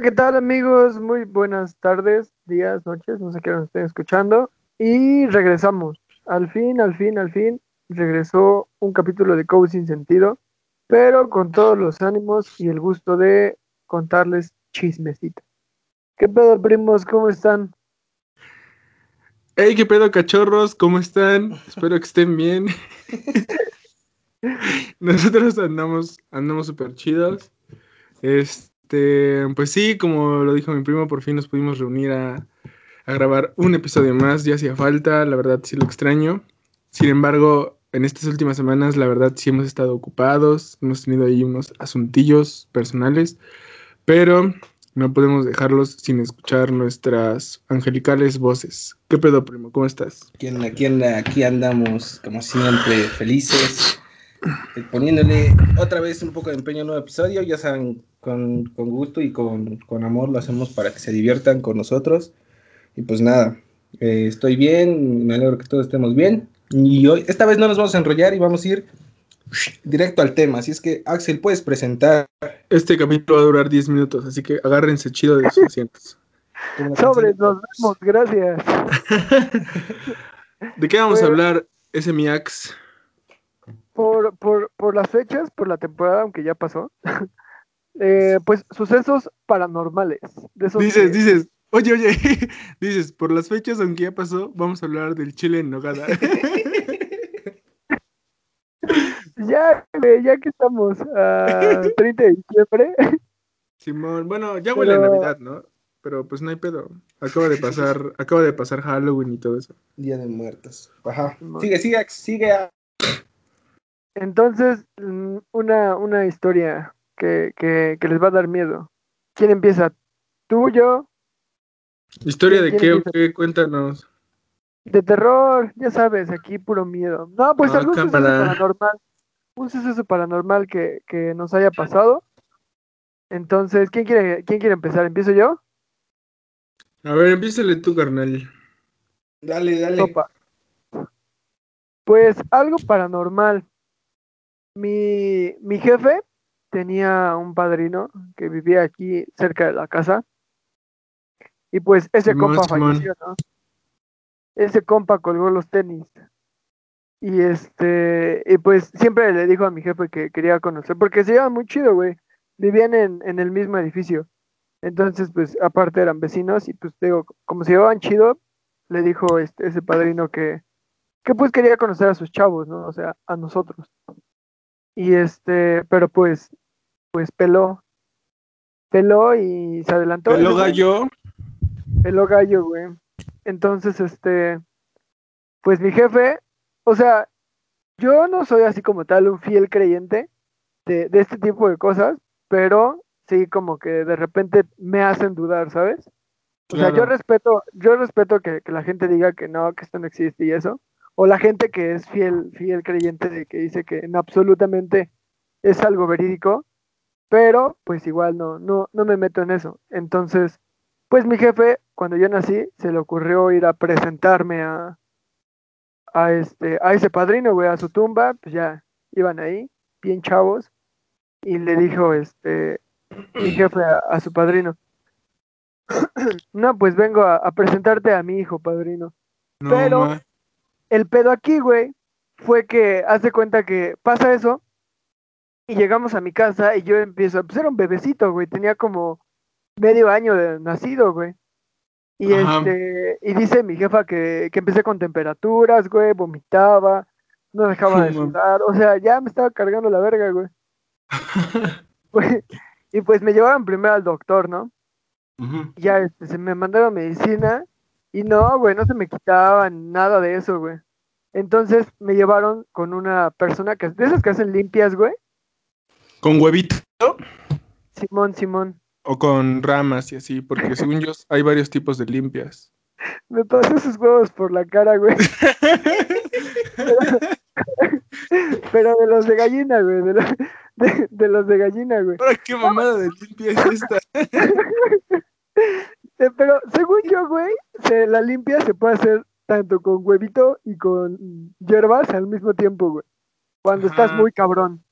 Hola, ¿qué tal amigos? Muy buenas tardes, días, noches, no sé qué nos estén escuchando. Y regresamos. Al fin, al fin, al fin, regresó un capítulo de Code sin sentido, pero con todos los ánimos y el gusto de contarles chismecita. ¿Qué pedo, primos? ¿Cómo están? Hey, qué pedo, cachorros, ¿cómo están? Espero que estén bien. Nosotros andamos, andamos súper chidos. Este, pues sí, como lo dijo mi primo, por fin nos pudimos reunir a, a grabar un episodio más. Ya hacía falta, la verdad sí lo extraño. Sin embargo, en estas últimas semanas, la verdad sí hemos estado ocupados. Hemos tenido ahí unos asuntillos personales. Pero no podemos dejarlos sin escuchar nuestras angelicales voces. ¿Qué pedo, primo? ¿Cómo estás? Aquí, aquí, aquí andamos, como siempre, felices, eh, poniéndole otra vez un poco de empeño a un nuevo episodio. Ya saben, con, con gusto y con, con, amor lo hacemos para que se diviertan con nosotros. Y pues nada, eh, estoy bien, me alegro que todos estemos bien. Y hoy, esta vez no nos vamos a enrollar y vamos a ir directo al tema. Así es que, Axel, puedes presentar. Este capítulo va a durar 10 minutos, así que agárrense chido de sus asientos. Sobre, nos vemos, gracias. ¿De qué vamos a hablar, ese mi Ax? Por, por, por las fechas, por la temporada, aunque ya pasó. Eh, pues sucesos paranormales. De esos dices, que... dices, oye, oye, dices, por las fechas, aunque ya pasó, vamos a hablar del chile en nogada. Ya, ya que estamos a 30 de diciembre. Simón, bueno, ya huele Pero... a Navidad, ¿no? Pero pues no hay pedo. Acaba de pasar, acaba de pasar Halloween y todo eso. Día de muertos. Ajá. Sigue, sigue, sigue. Entonces, una, una historia que, que, que les va a dar miedo. ¿Quién empieza? ¿Tú, yo? ¿Historia de qué o qué? Cuéntanos. De terror, ya sabes, aquí puro miedo. No, pues Ah, algún suceso paranormal. Un suceso paranormal que, que nos haya pasado. Entonces, ¿quién quiere, ¿quién quiere empezar? ¿Empiezo yo? A ver, empiézale tú, carnal. Dale, dale. Sopa. Pues algo paranormal. Mi, mi jefe tenía un padrino que vivía aquí cerca de la casa. Y pues ese compa falleció, ¿no? Ese compa colgó los tenis. Y este, y pues siempre le dijo a mi jefe que quería conocer, porque se llevaban muy chido, güey. Vivían en, en el mismo edificio. Entonces, pues, aparte eran vecinos, y pues digo, como se llevaban chido, le dijo este, ese padrino que, que pues quería conocer a sus chavos, ¿no? O sea, a nosotros. Y este, pero pues, pues peló. Peló y se adelantó. Peló gallo. Peló gallo, güey. Entonces, este, pues mi jefe, o sea, yo no soy así como tal un fiel creyente de, de este tipo de cosas, pero sí como que de repente me hacen dudar, ¿sabes? O sea, yo respeto, yo respeto que, que la gente diga que no, que esto no existe y eso, o la gente que es fiel, fiel creyente de que dice que en absolutamente es algo verídico, pero pues igual no, no, no me meto en eso. Entonces, pues mi jefe, cuando yo nací, se le ocurrió ir a presentarme a, a este, a ese padrino, güey, a su tumba, pues ya iban ahí, bien chavos, y le dijo este mi jefe a, a su padrino. no, pues vengo a, a presentarte a mi hijo, padrino. No, Pero-. El pedo aquí, güey, fue que hace cuenta que pasa eso y llegamos a mi casa y yo empiezo, pues era un bebecito, güey, tenía como medio año de nacido, güey. Y Ajá. este, y dice mi jefa que, que empecé con temperaturas, güey, vomitaba, no dejaba de sudar, o sea, ya me estaba cargando la verga, güey. Güey, Y pues me llevaron primero al doctor, ¿no? Ujú. ya este, se me mandaron medicina y no, güey, no se me quitaba nada de eso, güey. Entonces me llevaron con una persona que de esas que hacen limpias, güey. ¿Con huevito Simón, Simón. o con ramas y así? Porque según yo hay varios tipos de limpias. Me pasó sus huevos por la cara, güey. Pero de los de gallina, güey. De, los- de- de los de gallina, güey. Ahora, ¿qué mamada de limpia es esta? Eh, Pero según yo, güey, se- la limpia se puede hacer tanto con huevito y con hierbas al mismo tiempo, güey. Cuando estás muy cabrón.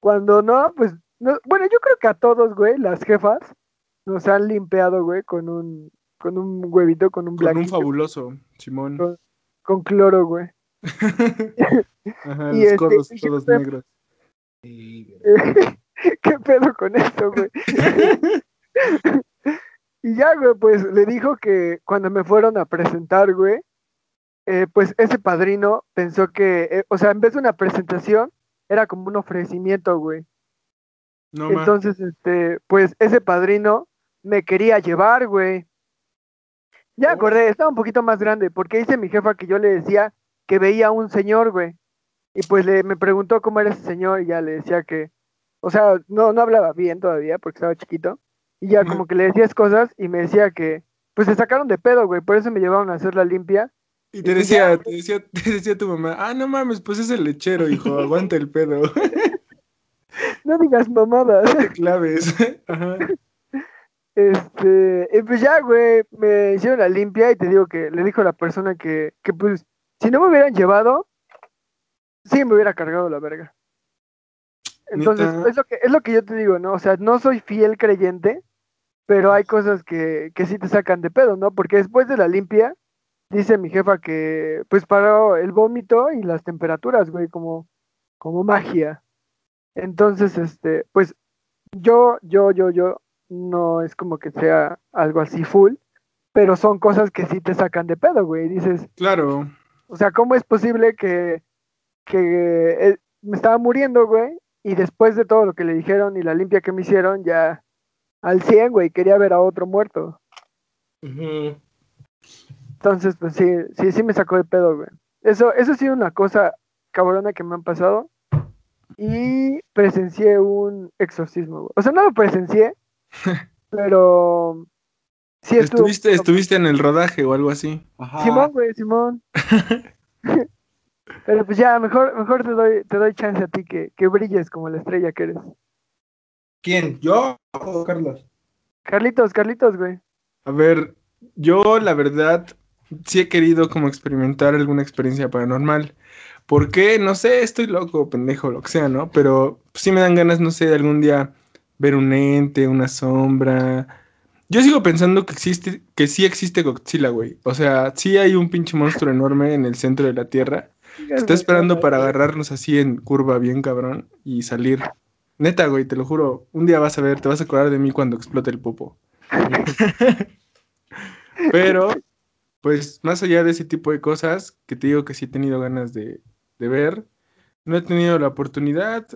Cuando no, pues, no, bueno, yo creo que a todos, güey, las jefas, nos han limpiado, güey, con un, con un huevito, con un Con un fabuloso, Simón. Con- con cloro, güey. Ajá, Y los este, codos todos negros. ¿Qué pedo con esto, güey? y ya, güey, pues le dijo que cuando me fueron a presentar, güey, eh, pues ese padrino pensó que, eh, o sea, en vez de una presentación, era como un ofrecimiento, güey. No. Entonces, este, pues ese padrino me quería llevar, güey. Ya Oh. acordé, estaba un poquito más grande, porque dice mi jefa que yo le decía que veía a un señor, güey. Y pues le, me preguntó cómo era ese señor y ya le decía que, o sea, no, no hablaba bien todavía porque estaba chiquito. Y ya como que le decías cosas y me decía que, pues se sacaron de pedo, güey, por eso me llevaron a hacer la limpia. Y te ya, decía, te decía, te decía tu mamá, ah, no mames, pues es el lechero, hijo, aguanta el pedo. No digas mamadas. Te claves. Ajá. Este, y pues ya, güey, me hicieron la limpia y te digo que le dijo la persona que, que pues, si no me hubieran llevado, sí me hubiera cargado la verga. Entonces, es lo que, es lo que yo te digo, ¿no? O sea, no soy fiel creyente, pero hay cosas que, que sí te sacan de pedo, ¿no? Porque después de la limpia, dice mi jefa que, pues, paró el vómito y las temperaturas, güey, como, como magia. Entonces, este, pues, yo, yo, yo, yo, no es como que sea algo así full, pero son cosas que sí te sacan de pedo, güey. Dices, Claro. o sea, ¿cómo es posible que, que eh, me estaba muriendo, güey? Y después de todo lo que le dijeron y la limpia que me hicieron, ya al 100, güey, quería ver a otro muerto. Entonces, pues sí, sí, sí me sacó de pedo, güey. Eso, eso ha sido una cosa cabrona que me han pasado. Y presencié un exorcismo, güey. O sea, no lo presencié, pero sí estuvo. Estuviste, estuviste en el rodaje o algo así. Ajá. Simón, güey, Simón. Pero pues ya, mejor, mejor te doy, te doy chance a ti que, que brilles como la estrella que eres. ¿Quién? ¿Yo o Carlos? Carlitos, Carlitos, güey. A ver, yo la verdad sí he querido como experimentar alguna experiencia paranormal. ¿Por qué? No sé, estoy loco, pendejo, lo que sea, ¿no? Pero sí me dan ganas, no sé, de algún día ver un ente, una sombra. Yo sigo pensando que existe, que sí existe Godzilla, güey. O sea, sí hay un pinche monstruo enorme en el centro de la Tierra. Está esperando para agarrarnos así en curva bien cabrón y salir. Neta, güey, te lo juro. Un día vas a ver, te vas a acordar de mí cuando explote el popo. Pero, pues, más allá de ese tipo de cosas, que te digo que sí he tenido ganas de, ver, no he tenido la oportunidad.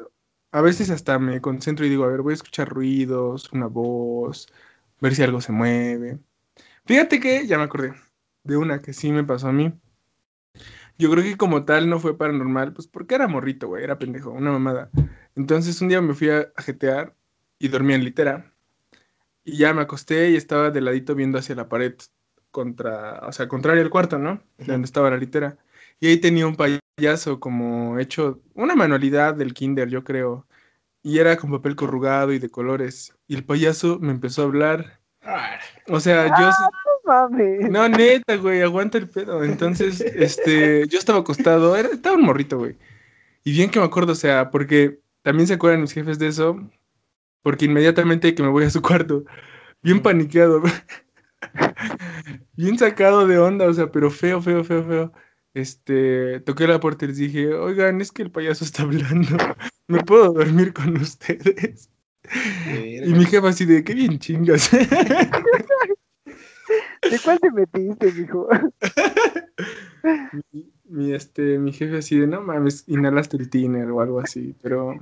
A veces hasta me concentro y digo, a ver, voy a escuchar ruidos, una voz, ver si algo se mueve. Fíjate que ya me acordé de una que sí me pasó a mí. Yo creo que como tal no fue paranormal, pues porque era morrito, güey, era pendejo, una mamada. Entonces un día me fui a, jetear y dormí en litera. Y ya me acosté y estaba de ladito viendo hacia la pared, contra, o sea, contrario al cuarto, ¿no? Donde estaba la litera. Y ahí tenía un payaso como hecho, una manualidad del kinder, yo creo. Y era con papel corrugado y de colores. Y el payaso me empezó a hablar. Ah, O sea, yo... No mames. No, neta, güey, aguanta el pedo. Entonces, este, yo estaba acostado, era, estaba un morrito, güey. Y bien que me acuerdo, o sea, porque también se acuerdan mis jefes de eso, porque inmediatamente que me voy a su cuarto, bien paniqueado, güey. bien sacado de onda, o sea, pero feo, feo, feo, feo. Este, toqué la puerta y les dije, oigan, es que el payaso está hablando, ¿me puedo dormir con ustedes? Y mi jefa así de, qué bien chingas. ¿De cuál te metiste, mijo? mi, mi, este, mi jefe así de, no mames, inhalaste el tiner o algo así, pero...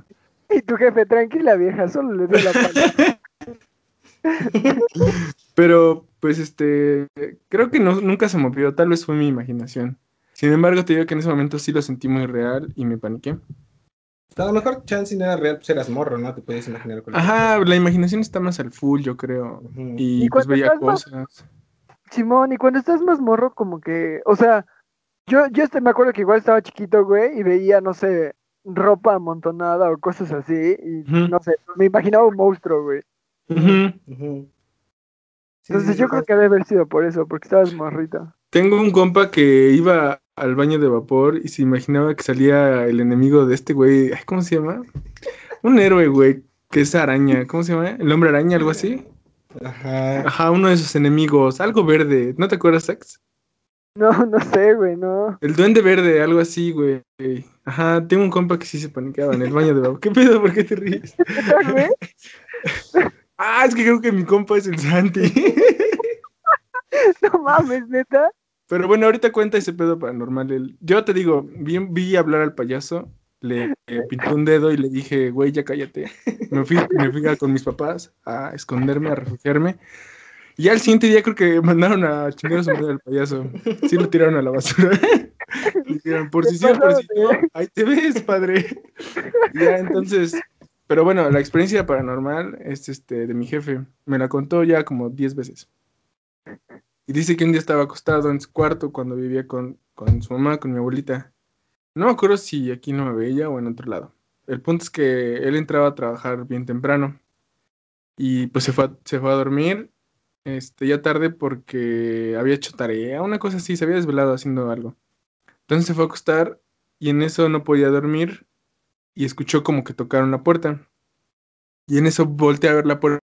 Y tu jefe, tranquila vieja, solo le doy la pala. Pero, pues, este, creo que no, nunca se movió, tal vez fue mi imaginación. Sin embargo, te digo que en ese momento sí lo sentí muy real y me paniqué. A lo mejor chance no era real, pues eras morro, ¿no? Te puedes imaginar Ajá, la imaginación está más al full, yo creo. Y, Y pues veía más- cosas. Simón, y cuando estás más morro, como que, o sea, yo, yo este, me acuerdo que igual estaba chiquito, güey, y veía, no sé, ropa amontonada o cosas así, y no sé, me imaginaba un monstruo, güey. Ujú. Ujú. Sí, Entonces sí, yo sí, creo que debe haber sido por eso, porque estabas morrito. Tengo un compa que iba al baño de vapor y se imaginaba que salía el enemigo de este güey. ay, ¿Cómo se llama? Un héroe, güey, que es araña. ¿Cómo se llama? ¿El hombre araña, algo así? Ajá. Ajá, uno de sus enemigos, algo verde. ¿No te acuerdas, Sax? No, no sé, güey, no. El duende verde, algo así, güey. Ajá, tengo un compa que sí se paniqueaba en el baño de babo. ¿Qué pedo? ¿Por qué te ríes? Ah, es que creo que mi compa es el Santi. No mames, neta. Pero bueno, ahorita cuenta ese pedo paranormal. El- Yo te digo, vi, vi hablar al payaso, le eh, pinté un dedo y le dije, güey, ya cállate. Me fui, me fui a- con mis papás a esconderme, a refugiarme. Y ya el siguiente día creo que mandaron a chingar a su madre al payaso. Sí lo tiraron a la basura. Dijeron, por si sí por si no, ahí te ves, padre. Y ya entonces, pero bueno, la experiencia paranormal es este de mi jefe. Me la contó ya como 10 veces. Y dice que un día estaba acostado en su cuarto cuando vivía con, con su mamá, con mi abuelita. No me acuerdo si aquí no me veía o en otro lado. El punto es que él entraba a trabajar bien temprano. Y pues se fue a, se fue a dormir este, ya tarde porque había hecho tarea, una cosa así, se había desvelado haciendo algo. Entonces se fue a acostar y en eso no podía dormir y escuchó como que tocaron la puerta. Y en eso volteé a ver la puerta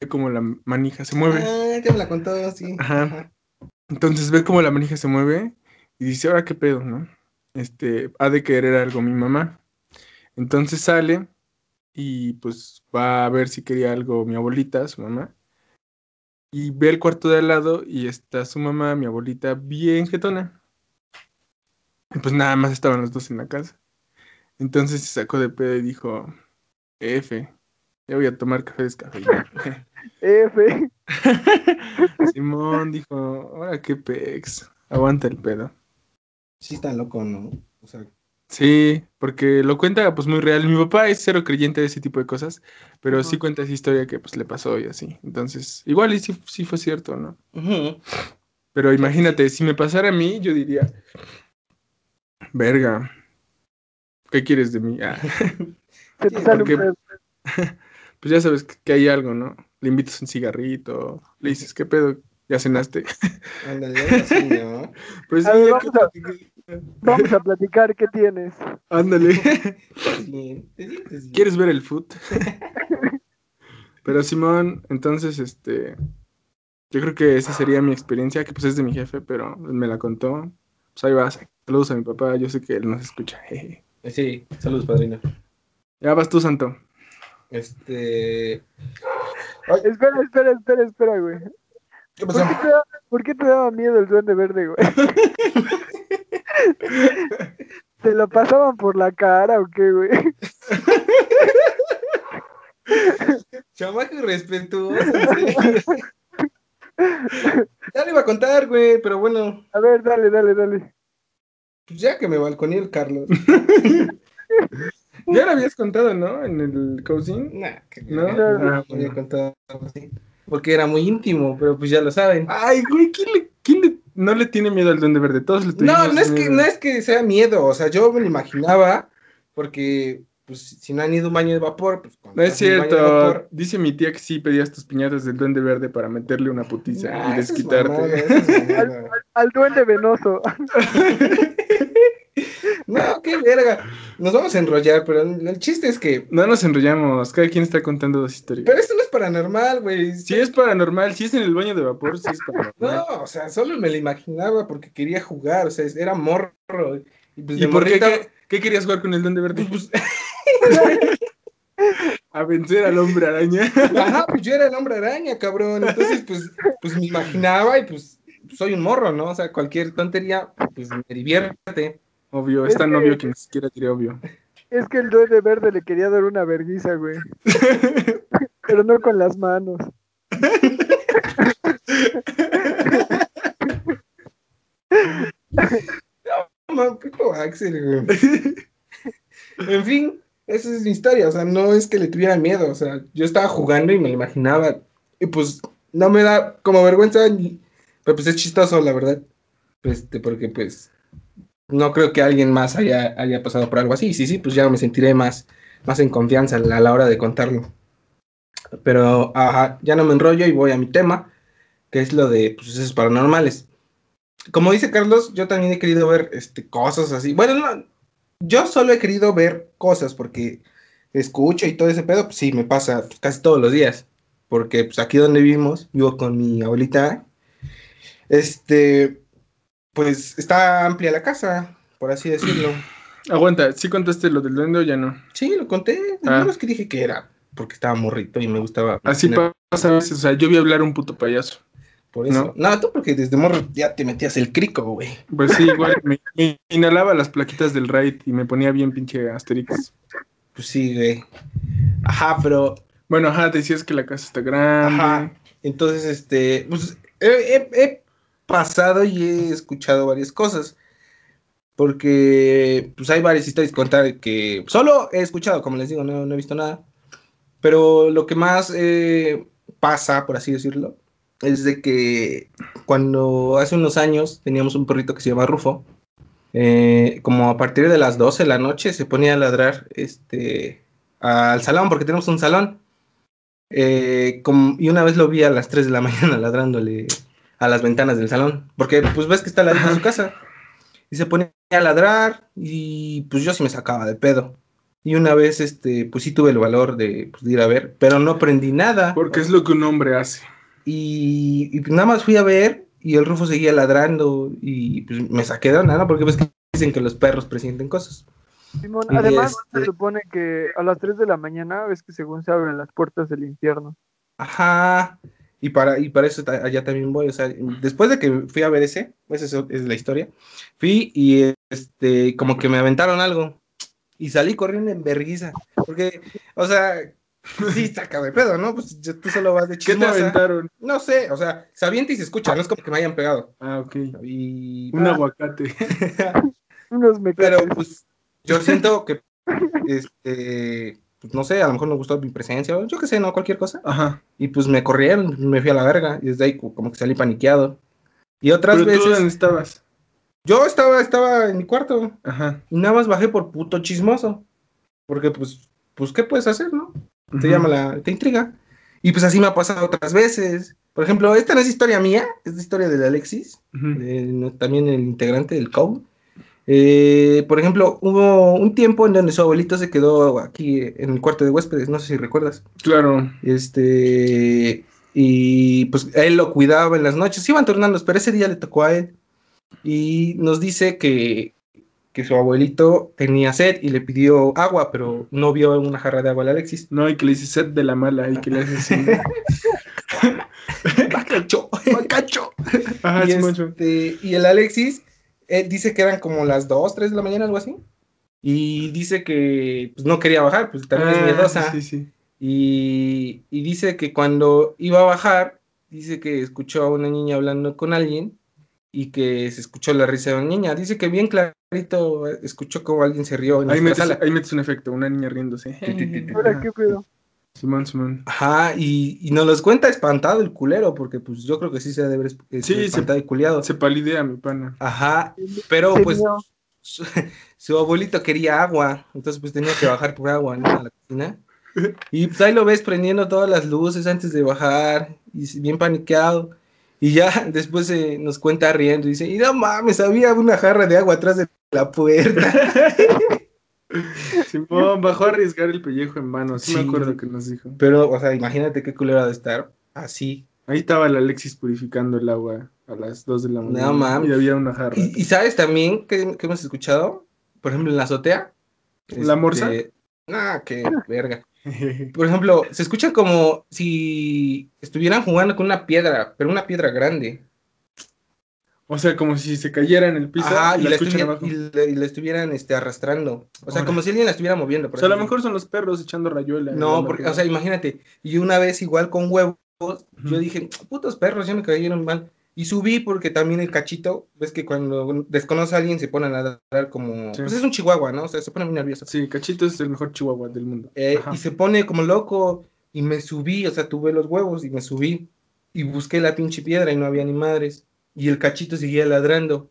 y como la manija se mueve. Ah, ya me la contó, sí. Ajá. Entonces ve como la manija se mueve y dice, ahora qué pedo, ¿no? Este, ha de querer algo mi mamá. Entonces sale y pues va a ver si quería algo mi abuelita, su mamá. Y ve el cuarto de al lado y está su mamá, mi abuelita, bien jetona. Y pues nada más estaban los dos en la casa. Entonces se sacó de pedo y dijo, F, ya voy a tomar café descafeinado. F. Simón dijo, ahora qué pex, aguanta el pedo. Sí, está loco, ¿no? O sea, Sí, porque lo cuenta pues muy real. Mi papá es cero creyente de ese tipo de cosas, pero sí cuenta esa historia que pues le pasó y así. Entonces, igual y sí, sí fue cierto, ¿no? Pero imagínate, si me pasara a mí, yo diría, verga, ¿qué quieres de mí? Ah, Se te Sí, sale porque- un pedo. pues ya sabes que, que hay algo, ¿no? Le invitas un cigarrito, le dices, ¿qué pedo? ¿Ya cenaste? Ándale, así, ¿no? Pues sí, A ver, vamos a- Vamos a platicar qué tienes. ándale. Sí, bien. ¿Quieres ver el foot? Pero Simón, entonces, este, yo creo que esa sería mi experiencia, que pues es de mi jefe, pero él me la contó. Pues ahí vas. Saludos a mi papá, yo sé que él nos escucha. jeje. Sí, saludos, padrino. Ya vas tú, Santo. Este. Espera, espera, espera, espera, güey. ¿Qué ¿Por pasó? qué, te da- por qué te daba miedo el duende verde, güey? ¿Te lo pasaban por la cara o qué, güey? Chamaco irrespetuoso. Ya le iba a contar, güey, pero bueno, A ver, dale, dale, dale. Pues ya que me balconeó el Carlos. Ya lo habías contado, ¿no? En el cousin. Nah, que No, no, ah, había contado así. Porque era muy íntimo, pero pues ya lo saben. Ay, güey, ¿quién, le, quién le- no le tiene miedo al duende verde? Todos le No, no es que, no es que sea miedo, o sea, yo me lo imaginaba, porque pues si no han ido a un baño de vapor, pues cuando No es cierto. vapor- Dice mi tía que sí pedías tus piñatas del duende verde para meterle una putiza Nah, y desquitarte. mamada. Al duende venoso. No, qué verga. Nos vamos a enrollar, pero el chiste es que. No nos enrollamos, cada quien está contando dos historias. Pero esto no es paranormal, güey. Si es paranormal, si es en el baño de vapor, sí es No, paranormal. o sea, solo me lo imaginaba porque quería jugar, o sea, era morro. Y, pues, ¿Y de por qué, qué, qué querías jugar con el duende verde? Pues, A vencer al hombre araña. ajá, pues yo era el hombre araña, cabrón. Entonces, pues, pues me imaginaba y pues soy un morro, ¿no? O sea, cualquier tontería, pues me divierte. Obvio, es Es tan que- obvio que ni siquiera diré obvio. Es que el duende verde le quería dar una verguiza, güey. Pero no con las manos. No, qué Axel, güey. En fin, esa es mi historia, o sea, no es que le tuviera miedo, o sea, yo estaba jugando y me lo imaginaba, y pues no me da como vergüenza, ni- pero pues es chistoso, la verdad, este, porque pues no creo que alguien más haya, haya pasado por algo así, sí, sí, pues ya me sentiré más, más en confianza a la, hora de contarlo. Pero, ajá, ya no me enrollo y voy a mi tema, que es lo de pues, sucesos paranormales. Como dice Carlos, yo también he querido ver este, cosas así. Bueno, no, yo solo he querido ver cosas porque escucho y todo ese pedo, pues sí, me pasa casi todos los días. porque pues aquí donde vivimos, vivo con mi abuelita, este, pues está amplia la casa, por así decirlo. Aguanta, ¿sí contaste lo del duende o ya no? Sí, lo conté, Ah. nada más que dije que era, porque estaba morrito y me gustaba. Así tener- pasa a veces, o sea, yo vi hablar un puto payaso. Por eso. No, tú porque desde morro ya te metías el crico, güey. Pues sí, igual me, me inhalaba las plaquitas del raid y me ponía bien pinche Asterix. Pues sí, güey. Ajá, pero Bueno, ajá, decías que la casa está grande. Ajá. Entonces, este, pues he, he- he pasado y he escuchado varias cosas. Porque, pues hay varias historias que contar que solo he escuchado, como les digo, no, no he visto nada. Pero lo que más eh, pasa, por así decirlo, es de que cuando hace unos años teníamos un perrito que se llama Rufo. eh, como a partir de las 12 de la noche se ponía a ladrar este, al salón, porque tenemos un salón. Eh, y una vez lo vi a las 3 de la mañana ladrándole a las ventanas del salón, porque pues ves que está la de su casa. Y se ponía a ladrar y pues yo sí me sacaba de pedo. Y una vez, este, pues sí tuve el valor de, pues, de ir a ver, pero no aprendí nada. Porque es lo que un hombre hace. Y, y nada más fui a ver y el Rufo seguía ladrando y pues me saqué de onda, ¿no? Porque ves que dicen que los perros presienten cosas. Simón, Y además este- se supone que a las 3 de la mañana ves que según se abren las puertas del infierno. Ajá. Y para, y para eso allá también voy. O sea, después de que fui a ver ese, pues eso es la historia, fui y este, como que me aventaron algo. Y salí corriendo en verguiza. Porque, o sea, sí, saca de pedo, ¿no? Pues tú solo vas de ¿Qué te chismosa. aventaron? No sé, o sea, se avienta y se escucha, no es como que me hayan pegado. Ah, ok. Y. Un aguacate. Unos Pero mecates. pues yo siento que, este, pues, no sé, a lo mejor me gustó mi presencia, o yo qué sé, no, cualquier cosa. Ajá. Y pues me corrieron, me fui a la verga, y desde ahí co- como que salí paniqueado. Y otras Pero tú veces, dónde estabas. yo estaba, estaba en mi cuarto, Ajá. y nada más bajé por puto chismoso. Porque pues, pues, ¿qué puedes hacer, no? Te llama la, te intriga. Y pues así me ha pasado otras veces. Por ejemplo, esta no es historia mía, es la historia de Alexis, de- no- también el integrante del COU. Eh, por ejemplo, hubo un tiempo en donde su abuelito se quedó aquí en el cuarto de huéspedes, no sé si recuerdas. Claro. Este, y pues él lo cuidaba en las noches, iban turnando, pero ese día le tocó a él. Y nos dice que, que su abuelito tenía sed y le pidió agua, pero no vio una jarra de agua a Alexis. No, y que le dices set de la mala y que le haces así. ¡Bacacho! ¡Bacacho! Ajá, y, Simón. este, y el Alexis eh, dice que eran como las 2, 3 de la mañana, algo así. Y dice que pues, no quería bajar, pues también es Ah, miedosa. Sí, sí. Y, y dice que cuando iba a bajar, dice que escuchó a una niña hablando con alguien y que se escuchó la risa de una niña. Dice que bien clarito escuchó como alguien se rió en Ahí metes, sala. ahí metes un efecto, una niña riéndose. Ahora, ¿qué pedo? Simón, Simón. Ajá, y, y nos los cuenta espantado el culero, porque pues yo creo que sí se debe haber esp- Sí, este, se- espantado y culiado. Se palidea mi pana. Ajá, pero pues su, su abuelito quería agua, entonces pues tenía que bajar por agua, ¿no? A la cocina. Y pues ahí lo ves prendiendo todas las luces antes de bajar, y bien paniqueado. Y ya después eh, nos cuenta riendo y dice, y no mames, había una jarra de agua atrás de la puerta. Simón bajó a arriesgar el pellejo en vano. Sí, Sí. me acuerdo que nos dijo. Pero, o sea, imagínate qué culero ha de estar así. Ahí estaba el Alexis purificando el agua a las 2 de la mañana. mames. Y había una jarra. Y, y sabes también que, que hemos escuchado, por ejemplo, en la azotea. ¿La morsa? Nah, qué verga. Por ejemplo, se escucha como si estuvieran jugando con una piedra, pero una piedra grande. O sea, como si se cayera en el piso Ajá, y, y, la la escuchan estuviera- abajo. y la- y la estuvieran este, arrastrando. O sea, Ahora. como si alguien la estuviera moviendo. por O sea, a lo mejor son los perros echando rayuela. No, porque, o sea, imagínate, y una vez igual con huevos, yo dije, putos perros, ya me cayeron mal. Y subí porque también el cachito, ves que cuando desconoce a alguien se pone a ladrar como, Sí. pues es un chihuahua, ¿no? O sea, se pone muy nervioso. Sí, Cachito es el mejor chihuahua del mundo. Eh, y se pone como loco y me subí, o sea, tuve los huevos y me subí y busqué la pinche piedra y no había ni madres. Y el cachito seguía ladrando.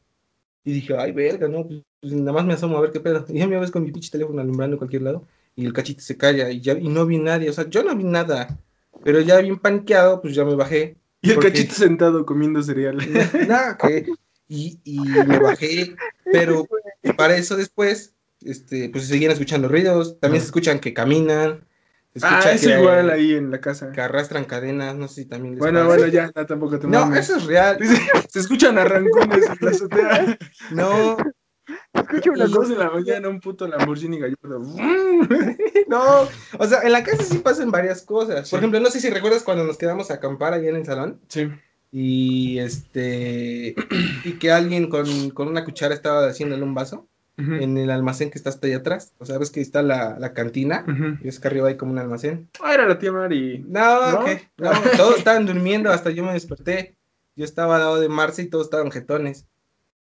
Y dije, ay, verga, no, pues, pues, nada más me asomo a ver qué pedo. Y ya me ves con mi pinche teléfono alumbrando en cualquier lado y el cachito se calla y ya y no vi nadie, o sea, yo no vi nada. Pero ya bien paniqueado, pues ya me bajé. Y el porque- Cachito sentado comiendo cereal. Nada, que y, y me bajé, pero para eso después, este, pues se seguían escuchando ruidos, también se escuchan que caminan, Se Ah, escucha es igual ahí en la casa. Que arrastran cadenas, no sé si también les Bueno, pasa. bueno, ya, ya tampoco te No, mames. eso es real. Se escuchan arrancones en la azotea. No, Escucha A una cosa. de la mañana un puto Lamborghini Gallardo. no. O sea, en la casa sí pasan varias cosas. Sí. Por ejemplo, no sé si recuerdas cuando nos quedamos a acampar allá en el salón. Sí. Y este. Y que alguien con, con una cuchara estaba haciéndole un vaso En el almacén que está hasta allá atrás. O sea, ves que está la, la cantina. Y es que arriba hay como un almacén. Ah, era la tía Mari. No, ¿No? todos estaban durmiendo, hasta yo me desperté. Yo estaba al lado de Marce y todos estaban jetones.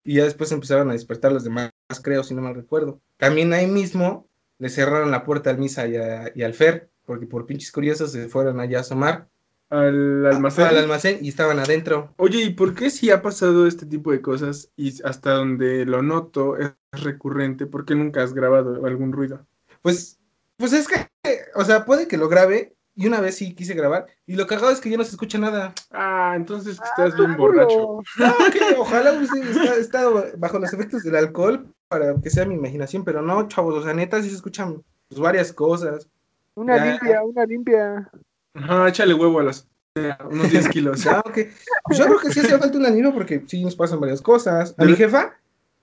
Y ya después empezaron a despertar los demás, creo, si no mal recuerdo. También ahí mismo le cerraron la puerta al Misa y, a- y al Fer, porque por pinches curiosos se fueron allá a asomar Al almacén. al almacén y estaban adentro. Oye, ¿y por qué si ha pasado este tipo de cosas y hasta donde lo noto es recurrente? ¿Por qué nunca has grabado algún ruido? Pues, pues es que, o sea, puede que lo grabe. Y una vez sí quise grabar. Y lo cagado es que ya no se escucha nada. Ah, entonces que estás Ah, bien borracho. No, que ojalá hubiese esta- estado bajo los efectos del alcohol para que sea mi imaginación, pero no, chavos, o sea, neta, sí se escuchan pues, varias cosas. Una Ya. limpia, una limpia. Ajá, échale huevo a las unos 10 kilos. Ya, ok. Pues yo creo que sí hace falta un anillo porque sí nos pasan varias cosas. A mi jefa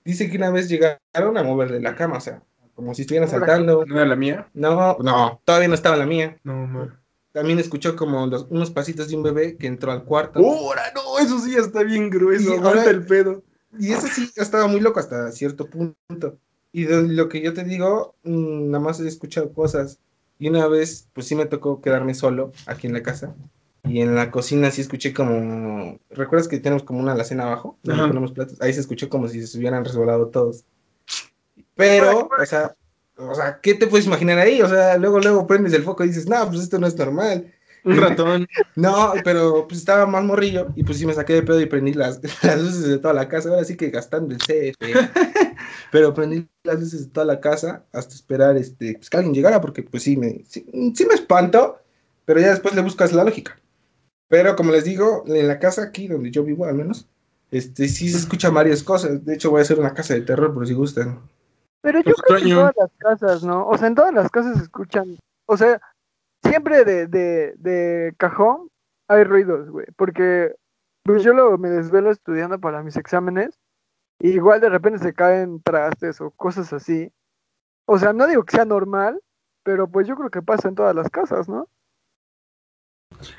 dice que una vez llegaron a moverle la cama, o sea, como si estuvieran saltando. ¿No era la mía? No, no, todavía no estaba la mía. No, no. También escuchó como los- unos pasitos de un bebé que entró al cuarto. ¡Ahora no! Eso sí ya está bien grueso. Ahora- el pedo. Y eso sí, estaba muy loco hasta cierto punto. Y de lo que yo te digo, mm, nada más he escuchado cosas. Y una vez, pues sí me tocó quedarme solo aquí en la casa. Y en la cocina sí escuché como... ¿Recuerdas que tenemos como una alacena abajo? Donde ponemos platos. Ahí se escuchó como si se hubieran resbalado todos. Pero, o sea, o sea, ¿qué te puedes imaginar ahí? O sea, luego, luego prendes el foco y dices, no, pues esto no es normal. Un ratón. No, pero pues estaba más morrillo y pues sí me saqué de pedo y prendí las, las luces de toda la casa. Ahora sí que gastando el CF. pero prendí las luces de toda la casa hasta esperar este, pues, que alguien llegara porque pues sí me, sí, sí me espanto, pero ya después le buscas la lógica. Pero como les digo, en la casa aquí donde yo vivo al menos, este sí se escuchan varias cosas. De hecho voy a hacer una casa de terror por si gustan. Pero yo creo que en todas las casas, ¿no? O sea, en todas las casas se escuchan. O sea, siempre de, de, de cajón hay ruidos, güey. Porque pues yo luego me desvelo estudiando para mis exámenes. Y igual de repente se caen trastes o cosas así. O sea, no digo que sea normal, pero pues yo creo que pasa en todas las casas, ¿no?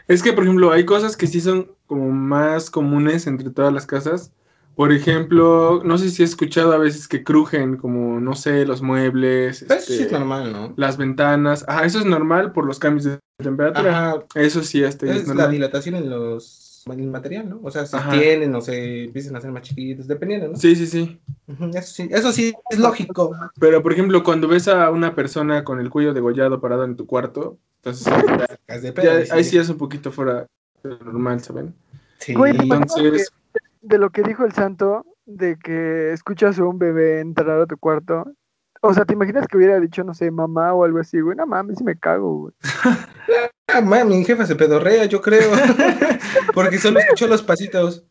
Es que, por ejemplo, hay cosas que sí son como más comunes entre todas las casas. Por ejemplo, no sé si has escuchado a veces que crujen como, no sé, los muebles, eso sí este, es normal, ¿no? las ventanas. Ah, eso es normal por los cambios de temperatura. Ajá, Eso sí, este, es es la dilatación en los en el material, ¿no? O sea, se Ajá. tienen o se empiezan a hacer más chiquitos, dependiendo, ¿no? Sí, sí, sí. Eso sí, eso sí es lógico. Pero, por ejemplo, cuando ves a una persona con el cuello degollado parado en tu cuarto, entonces ya- ya ahí sí es un poquito fuera de lo normal, ¿saben? Sí. Güey, ¿te acuerdas Entonces, que- de lo que dijo el santo, de que escuchas a un bebé entrar a tu cuarto. O sea, ¿te imaginas que hubiera dicho, no sé, mamá o algo así, güey? No mames, sí me cago, güey. Ah, ma, mi jefa se pedorrea, yo creo. porque solo escuchó los pasitos.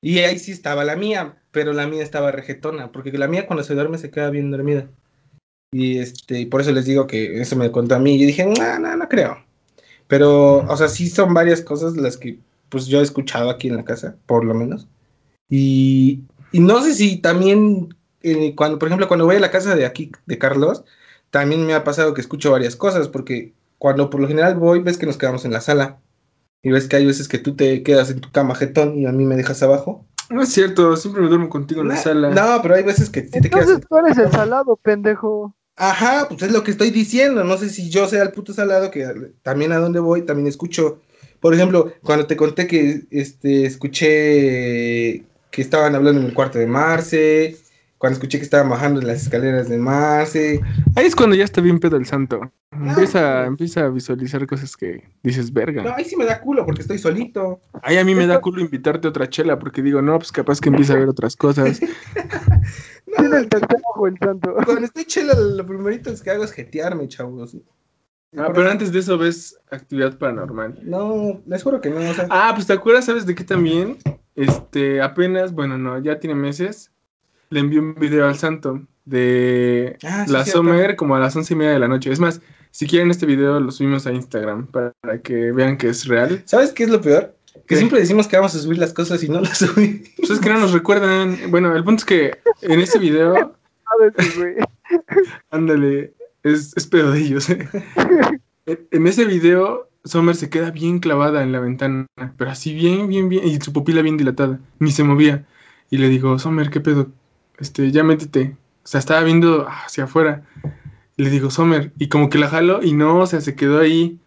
Y ahí sí estaba la mía, pero la mía estaba rejetona, porque la mía cuando se duerme se queda bien dormida. Y este, y por eso les digo que eso me contó a mí. Y yo dije, no, no, no creo. Pero, o sea, sí son varias cosas las que pues yo he escuchado aquí en la casa, por lo menos. Y, y no sé si también, eh, cuando, por ejemplo, cuando voy a la casa de aquí, de Carlos, también me ha pasado que escucho varias cosas, porque cuando por lo general voy, ves que nos quedamos en la sala. Y ves que hay veces que tú te quedas en tu cama jetón y a mí me dejas abajo. no es cierto, siempre me duermo contigo en la No, sala. No, pero hay veces que te quedas. Entonces tú eres el salado, pendejo. Ajá, pues es lo que estoy diciendo. No sé si yo sea el puto salado que también a donde voy también escucho. Por ejemplo, cuando te conté que este escuché que estaban hablando en el cuarto de Marce, cuando escuché que estaban bajando las escaleras de Marce. Ahí es cuando ya está bien pedo el santo. Empieza, empieza a visualizar cosas que dices, verga. No, ahí sí me da culo porque estoy solito. Ahí a mí me da culo invitarte a otra chela porque digo, no, pues capaz que empieza a ver otras cosas. Tiene el tercer ojo el santo. Cuando estoy chela, lo primerito que hago es jetearme, chavos. Ah, pero antes de eso ves actividad paranormal. No, les juro que no. O sea, Ah, pues te acuerdas, ¿sabes de qué también? Este, apenas, bueno, no, ya tiene meses. Le envié un video al santo de Ah, sí, la cierto. Summer como a las once y media de la noche. Es más, si quieren este video lo subimos a Instagram para, que vean que es real. ¿Sabes qué es lo peor? Que ¿Qué? siempre decimos que vamos a subir las cosas y no las subimos. Pues es que no nos recuerdan. Bueno, el punto es que en ese video, A veces, güey. ándale, es, es pedo de ellos. ¿eh? En- En ese video, Summer se queda bien clavada en la ventana, pero así bien, bien, bien, y su pupila bien dilatada, ni se movía. Y le digo, Summer, ¿qué pedo? Este, ya métete. O sea, estaba viendo hacia afuera. Y le digo, Summer, y como que la jalo, y no, o sea, se quedó ahí.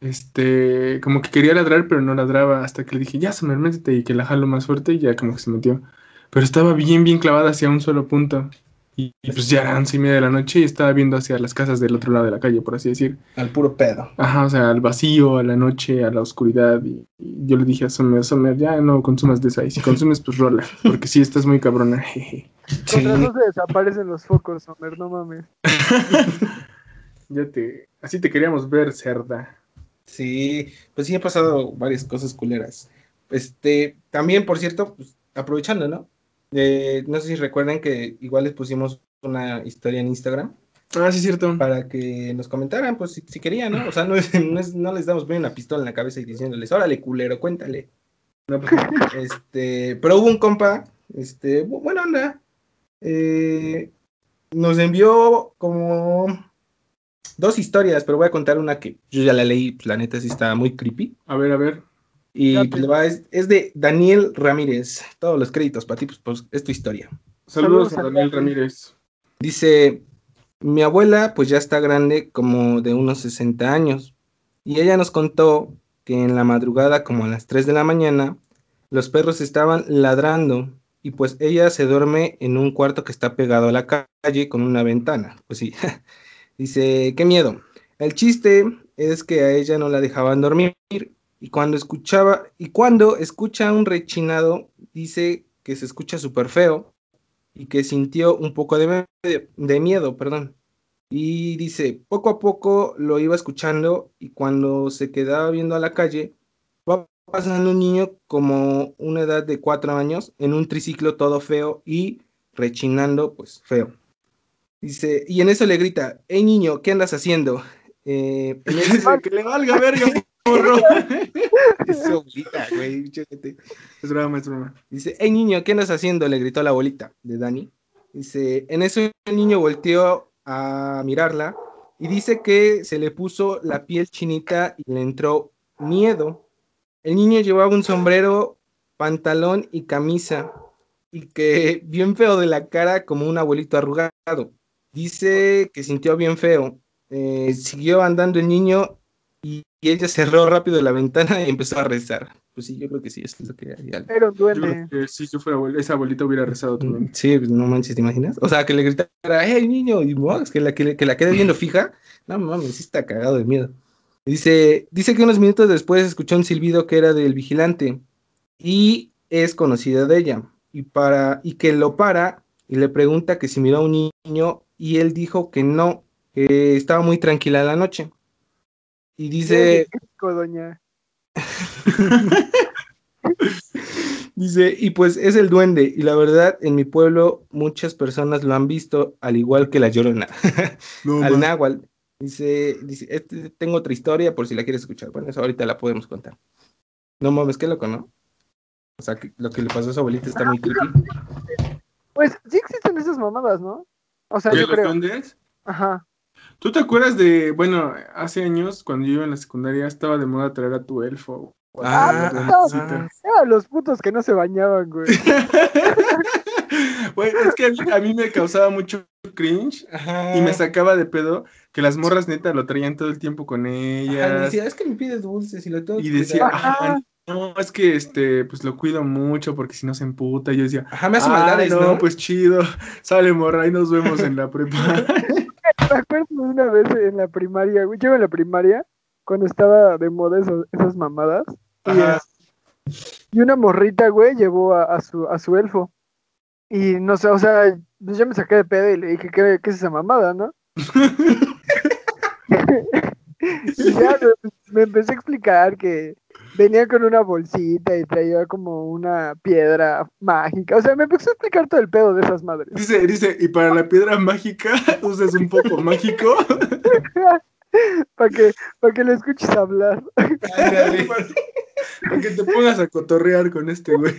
Este, como que quería ladrar, pero no ladraba, hasta que le dije, ya, Summer, métete, y que la jalo más fuerte, y ya como que se metió. Pero estaba bien, bien clavada hacia un solo punto. Y, y pues ya eran once y media de la noche y estaba viendo hacia las casas del otro lado de la calle, por así decir. Al puro pedo. Ajá, o sea, al vacío, a la noche, a la oscuridad. Y, y yo le dije a Summer, Summer, ya no consumas de esa. Y si consumes, pues rola. Porque sí, estás muy cabrona. jeje. Sí. Se desaparecen los focos, Homer, no mames. ya te. Así te queríamos ver, cerda. Sí, pues sí, ha pasado varias cosas culeras. Este, también, por cierto, pues, aprovechando, ¿no? Eh, no sé si recuerdan que igual les pusimos una historia en Instagram Ah, sí, cierto. para que nos comentaran, pues si, si querían, ¿no? O sea, no, es- no, es- no les damos bien una pistola en la cabeza y diciéndoles, órale, culero, cuéntale. No, pues, Este, pero hubo un compa, este, bu- buena onda, eh, nos envió como dos historias, pero voy a contar una que yo ya la leí, pues la neta sí está muy creepy. a ver, a ver. Y te- pues, va- es, es de Daniel Ramírez. Todos los créditos para ti, pues, pues, es tu historia. Saludos, Saludos a Daniel Dani. Ramírez. Dice, mi abuela pues ya está grande, como de unos 60 años. Y ella nos contó que en la madrugada, como a las 3 de la mañana, los perros estaban ladrando. Y pues ella se duerme en un cuarto que está pegado a la calle con una ventana. Pues sí. Dice, qué miedo. El chiste es que a ella no la dejaban dormir. Y cuando escuchaba, y cuando escucha un rechinado, dice que se escucha súper feo y que sintió un poco de, de miedo, perdón. Y dice, poco a poco lo iba escuchando y cuando se quedaba viendo a la calle, va pasando un niño como una edad de cuatro años en un triciclo todo feo y rechinando, pues feo. Dice, y en eso le grita, hey niño, ¿qué andas haciendo? Eh, Dice que le valga verga, es su abuelita, güey. Es broma, es. Dice, hey niño, ¿qué andas haciendo? Le gritó la abuelita de Dani. Dice, en eso el niño volteó a mirarla y dice que se le puso la piel chinita y le entró miedo. El niño llevaba un sombrero, pantalón y camisa y que bien feo de la cara como un abuelito arrugado. Dice que sintió bien feo. Eh, siguió andando el niño y, ella cerró rápido la ventana y empezó a rezar. Pues sí, yo creo que sí, eso es lo que haría. Era un Yo que si yo fuera abuela, esa abuelita hubiera rezado también. Sí, pues, no manches, ¿te imaginas? O sea, que le gritara, hey niño, y Mox, que la, que, que la quede viendo fija. No mames, sí está cagado de miedo. Dice, dice que unos minutos después escuchó un silbido que era del vigilante y es conocida de ella. Y, para, y que lo para y le pregunta que si miró a un niño y él dijo que no, que estaba muy tranquila la noche. Y dice, rico, doña. Dice, y pues es el duende, y la verdad, en mi pueblo muchas personas lo han visto, al igual que la llorona, No, al náhuatl. Dice, dice este, tengo otra historia por si la quieres escuchar. Bueno, eso ahorita la podemos contar. No mames, qué loco, ¿no? O sea, que lo que le pasó a su abuelita está muy creepy. Pues sí existen esas mamadas, ¿no? O sea, ¿De yo los creo. duendes? Ajá. ¿Tú te acuerdas de, bueno, hace años, cuando yo iba en la secundaria, estaba de moda traer a tu elfo? Ah, ah, los putos que no se bañaban, güey. Güey, es que a mí, me causaba mucho cringe Ajá. y me sacaba de pedo que las morras neta lo traían todo el tiempo con Ajá, ellas. decía, es que me pides dulces y lo tengo y que decía, cuidar". "Ah, no, es que este, pues lo cuido mucho porque si no se emputa. Y yo decía, Ajá, me hace "Ah, maldades, no, ¿no? pues chido, sale morra, ahí nos vemos en la prepa. Me acuerdo de una vez en la primaria, güey. Yo en la primaria cuando estaba de moda eso- esas mamadas. Y, una morrita, güey, llevó a, a su, a su elfo. Y no sé, o sea, pues yo me saqué de pedo y le dije, ¿qué, qué es esa mamada, no? y ya me, me empecé a explicar que venía con una bolsita y traía como una piedra mágica. O sea, me empezó a explicar todo el pedo de esas madres. Dice, dice, y para la piedra mágica uses un poco mágico. para que, para que lo escuches hablar. Para que te pongas a cotorrear con este güey.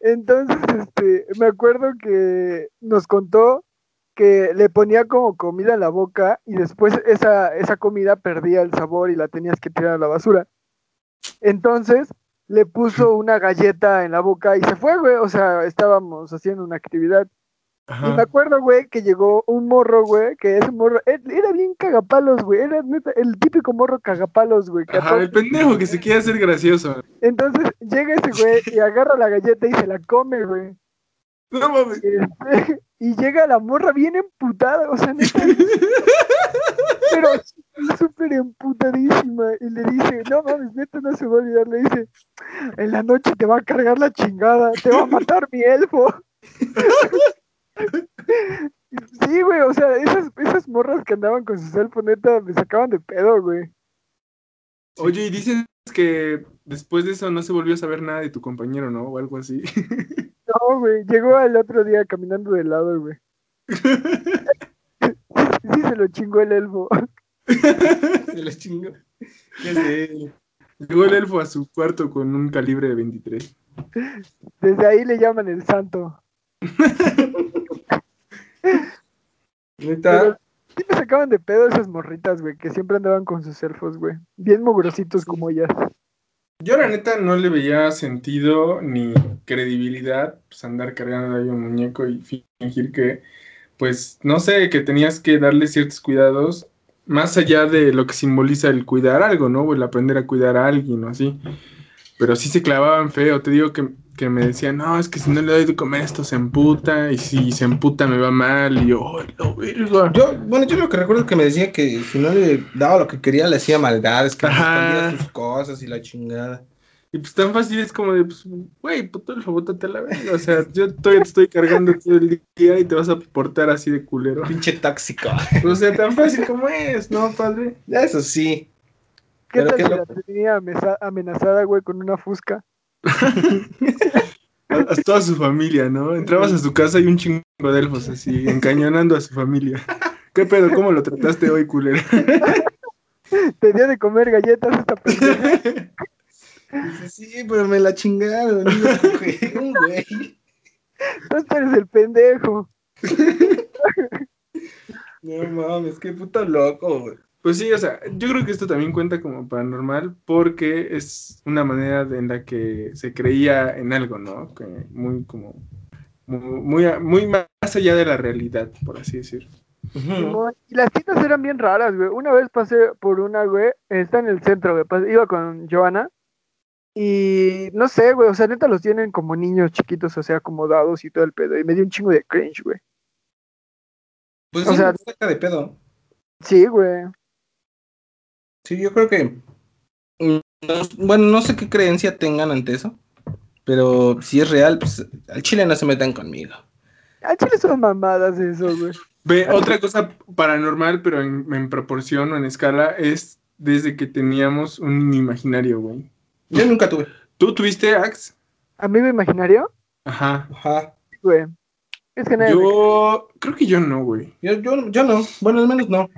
Entonces, este, me acuerdo que nos contó que le ponía como comida en la boca y después esa, esa comida perdía el sabor y la tenías que tirar a la basura. Entonces le puso una galleta en la boca y se fue, güey. O sea, estábamos haciendo una actividad. Y me acuerdo, güey, que llegó un morro, güey, que ese morro era bien cagapalos, güey. Era neta, el típico morro cagapalos, güey. Ajá, todos- el pendejo que se quiere hacer gracioso. Entonces llega ese güey y agarra la galleta y se la come, güey. No mames. Este, y llega la morra bien emputada, o sea, neta, pero súper emputadísima. Y le dice, no mames, neta, no se va a olvidar. Le dice, en la noche te va a cargar la chingada, te va a matar mi elfo. Sí, güey, o sea, esas, esas morras que andaban con sus elfos, neta, me sacaban de pedo, güey. Oye, y dices que después de eso no se volvió a saber nada de tu compañero, ¿no? O algo así. No, güey, llegó el otro día caminando de lado, güey. Sí, se lo chingó el elfo. Se. ¿Qué sé? Llegó el elfo a su cuarto con un calibre de 23. Desde ahí le llaman el santo. Neta, sí me sacaban de pedo esas morritas, güey, que siempre andaban con sus elfos, güey. Bien mugrositos como ellas. Yo la neta no le veía sentido ni credibilidad pues andar cargando ahí un muñeco y fingir que, pues, no sé, que tenías que darle ciertos cuidados más allá de lo que simboliza el cuidar algo, ¿no? O el aprender a cuidar a alguien o así. Pero sí se clavaban feo, te digo que, que me decían, no, es que si no le doy de comer esto se emputa y si se emputa me va mal y yo, ¡ay, la verga! yo, bueno, yo lo que recuerdo es que me decía que si no le daba lo que quería, le hacía maldades, que escondía sus cosas y la chingada. Y pues tan fácil es como de, pues, güey, puto el bótate a la verga. O sea, yo todavía te estoy cargando todo el día y te vas a portar así de culero. Pinche tóxico. O sea, tan fácil como es, ¿no, padre? Eso sí. ¿Qué Pero tal si la tenía amenazada, güey, con una fusca? A, a toda su familia, ¿no? Entrabas a su casa y un chingo de elfos así, encañonando a su familia. ¿Qué pedo? ¿Cómo lo trataste hoy, culero? Te dio de comer galletas esta pendeja. Dice, sí, pero me la chingaron. güey. Tú eres el pendejo. No mames, qué puto loco, güey. Pues sí, o sea, yo creo que esto también cuenta como paranormal porque es una manera de- en la que se creía en algo, ¿no? Que muy como muy, muy, muy más allá de la realidad, por así decir. Y las tiendas eran bien raras, güey. Una vez pasé por una, güey, está en el centro, güey. Iba con Joana. Y no sé, güey, o sea, neta los tienen como niños chiquitos, o sea, acomodados y todo el pedo. Y me dio un chingo de cringe, güey. Pues O sí, sea- saca de pedo. Sí, güey. Sí, yo creo que. mm, no- bueno, no sé qué creencia tengan ante eso. Pero si es real, pues al chile no se metan conmigo. Al chile son mamadas eso, güey. Ve, otra cosa paranormal, pero en, en proporción o en escala, es desde que teníamos un imaginario, güey. Yo nunca tuve. ¿Tú tuviste Axe? ¿Amigo imaginario? Ajá. Ajá. Güey. Es que nadie, Yo creo que yo no, güey. Yo, yo, yo no. Bueno, al menos no.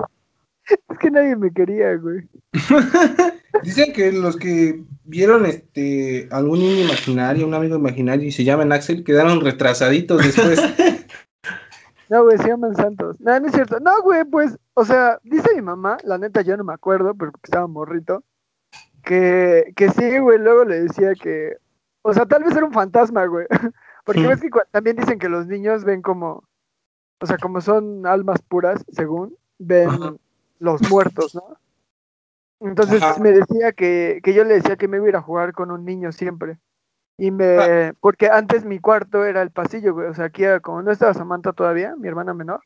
es que nadie me quería, güey. Dicen que los que vieron este algún niño imaginario, un amigo imaginario y se llaman Axel, quedaron retrasaditos después. No, güey, se llaman santos. No, no es cierto. No, güey, pues, o sea, dice mi mamá, la neta yo no me acuerdo, pero porque estaba morrito, que, que sí, güey, luego le decía que, o sea, tal vez era un fantasma, güey. Porque ves que también dicen que los niños ven como, o sea, como son almas puras, según, ven Ajá. Los muertos, ¿no? Entonces Ajá. me decía que, que yo le decía que me iba a ir a jugar con un niño siempre. Y me, Ah. porque antes mi cuarto era el pasillo, güey, o sea, aquí era como no estaba Samantha todavía, mi hermana menor,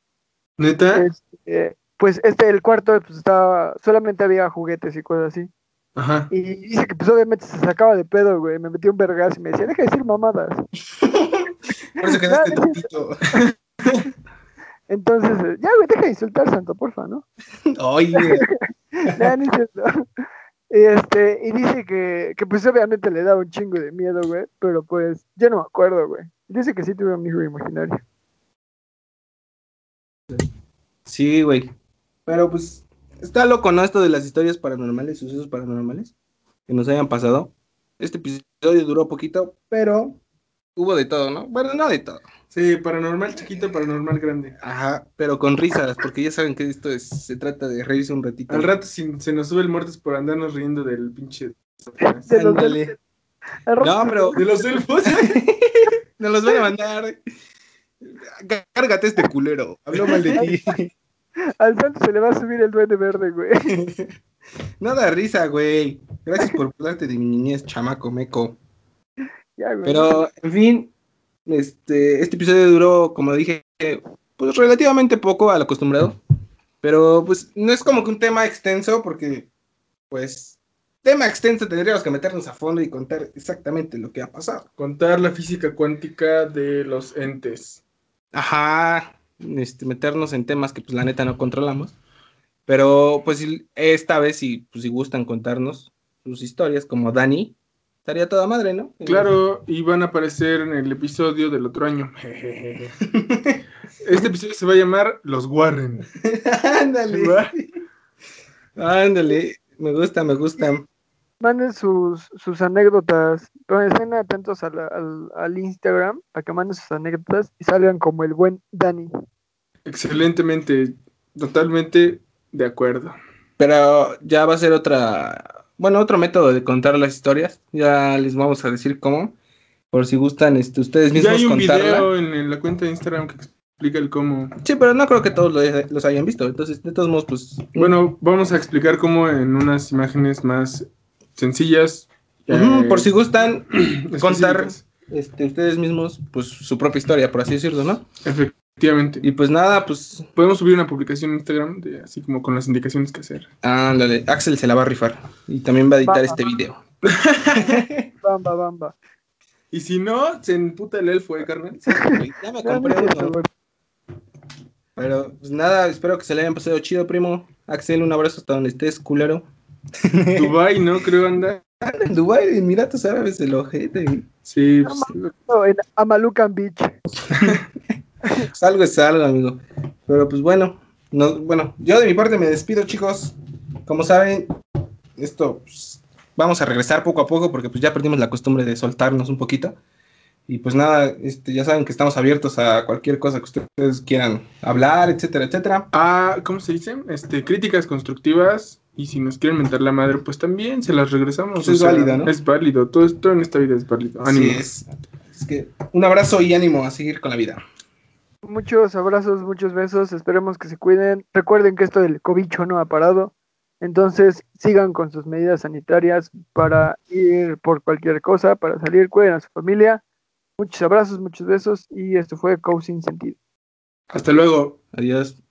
¿Neta? este, pues este, el cuarto pues estaba, solamente había juguetes y cosas así. Ajá. Y dice que pues obviamente se sacaba de pedo, güey, me metió un vergas y me decía, deja de decir mamadas. Por eso quedaste No. Entonces, eh, ya, güey, deja de insultar, santo, porfa, ¿no? Oye, no cierto. Este, y dice que, que pues obviamente le da un chingo de miedo, güey, pero pues yo no me acuerdo, güey. Dice que sí tuve un amigo imaginario. Sí, güey. Pero pues está loco, ¿no? Esto de las historias paranormales, sucesos paranormales que nos hayan pasado. Este episodio duró poquito, pero hubo de todo, ¿no? Bueno, no de todo. Sí, paranormal chiquito, paranormal grande. Ajá, pero con risas, porque ya saben que esto es, se trata de reírse un ratito. Al rato si- se nos sube el muertos por andarnos riendo del pinche... De los del- No, pero De los elfos. nos los van a mandar. Cárgate este culero. Habló mal de ti. Al santo se le va a subir el duende verde, güey. No da risa, güey. Gracias por hablarte de mi niñez, chamaco meco. Ya, güey. Pero, en fin, este, este episodio duró, como dije, pues relativamente poco al acostumbrado. Pero, pues, no es como que un tema extenso, porque, pues, tema extenso tendríamos que meternos a fondo y contar exactamente lo que ha pasado. Contar la física cuántica de los entes. Ajá, este, meternos en temas que, pues, la neta no controlamos. Pero, pues, esta vez, si, pues, si gustan contarnos sus historias, como Dani, estaría toda madre, ¿no? Claro, y van a aparecer en el episodio del otro año. Este episodio se va a llamar Los Warren. Ándale. Ándale, me gusta, me gusta. Manden sus, sus anécdotas. Estén atentos al, al, al Instagram para que manden sus anécdotas y salgan como el buen Dani. Excelentemente, totalmente de acuerdo. Pero ya va a ser otra, bueno, otro método de contar las historias. Ya les vamos a decir cómo. Por si gustan este, ustedes Ya mismos hay un contarla. video en, en la cuenta de Instagram que explica el cómo. Sí, pero no creo que todos lo- los hayan visto. Entonces, de todos modos, pues. Bueno, vamos a explicar cómo en unas imágenes más sencillas. eh, por si gustan contar este, ustedes mismos, pues su propia historia, por así decirlo, ¿no? Efectivamente. Y pues nada, pues. Podemos subir una publicación en Instagram de, así como con las indicaciones que hacer. Ándale, Axel se la va a rifar. Y también va a editar este video. Bamba, bamba. Y si no, se emputa el elfo, ¿eh, carnal? Ya me compré uno. Pero pues nada, espero que se le hayan pasado chido, primo. Axel, un abrazo hasta donde estés, culero. Dubai, ¿no? Creo anda. Anda en Dubái, en Emiratos Árabes, el ojete. Sí, pues, No, en Amalucan Beach. Pues algo es algo, amigo. Pero pues bueno, no, bueno, yo de mi parte me despido, chicos. Como saben, esto pues, vamos a regresar poco a poco porque pues ya perdimos la costumbre de soltarnos un poquito. Y pues nada, este, ya saben que estamos abiertos a cualquier cosa que ustedes quieran hablar, etcétera, etcétera. Ah, ¿cómo se dice? Este, críticas constructivas. Y si nos quieren mentar la madre, pues también se las regresamos. Pues es válido, ¿no? Es válido. Todo esto en esta vida es válido. Ánimo. es. Es que un abrazo y ánimo a seguir con la vida muchos abrazos, muchos besos, esperemos que se cuiden. Recuerden que esto del cobicho no ha parado, entonces sigan con sus medidas sanitarias para ir por cualquier cosa, para salir, cuiden a su familia. Muchos abrazos, muchos besos y esto fue Causing Sentido. Hasta luego, adiós.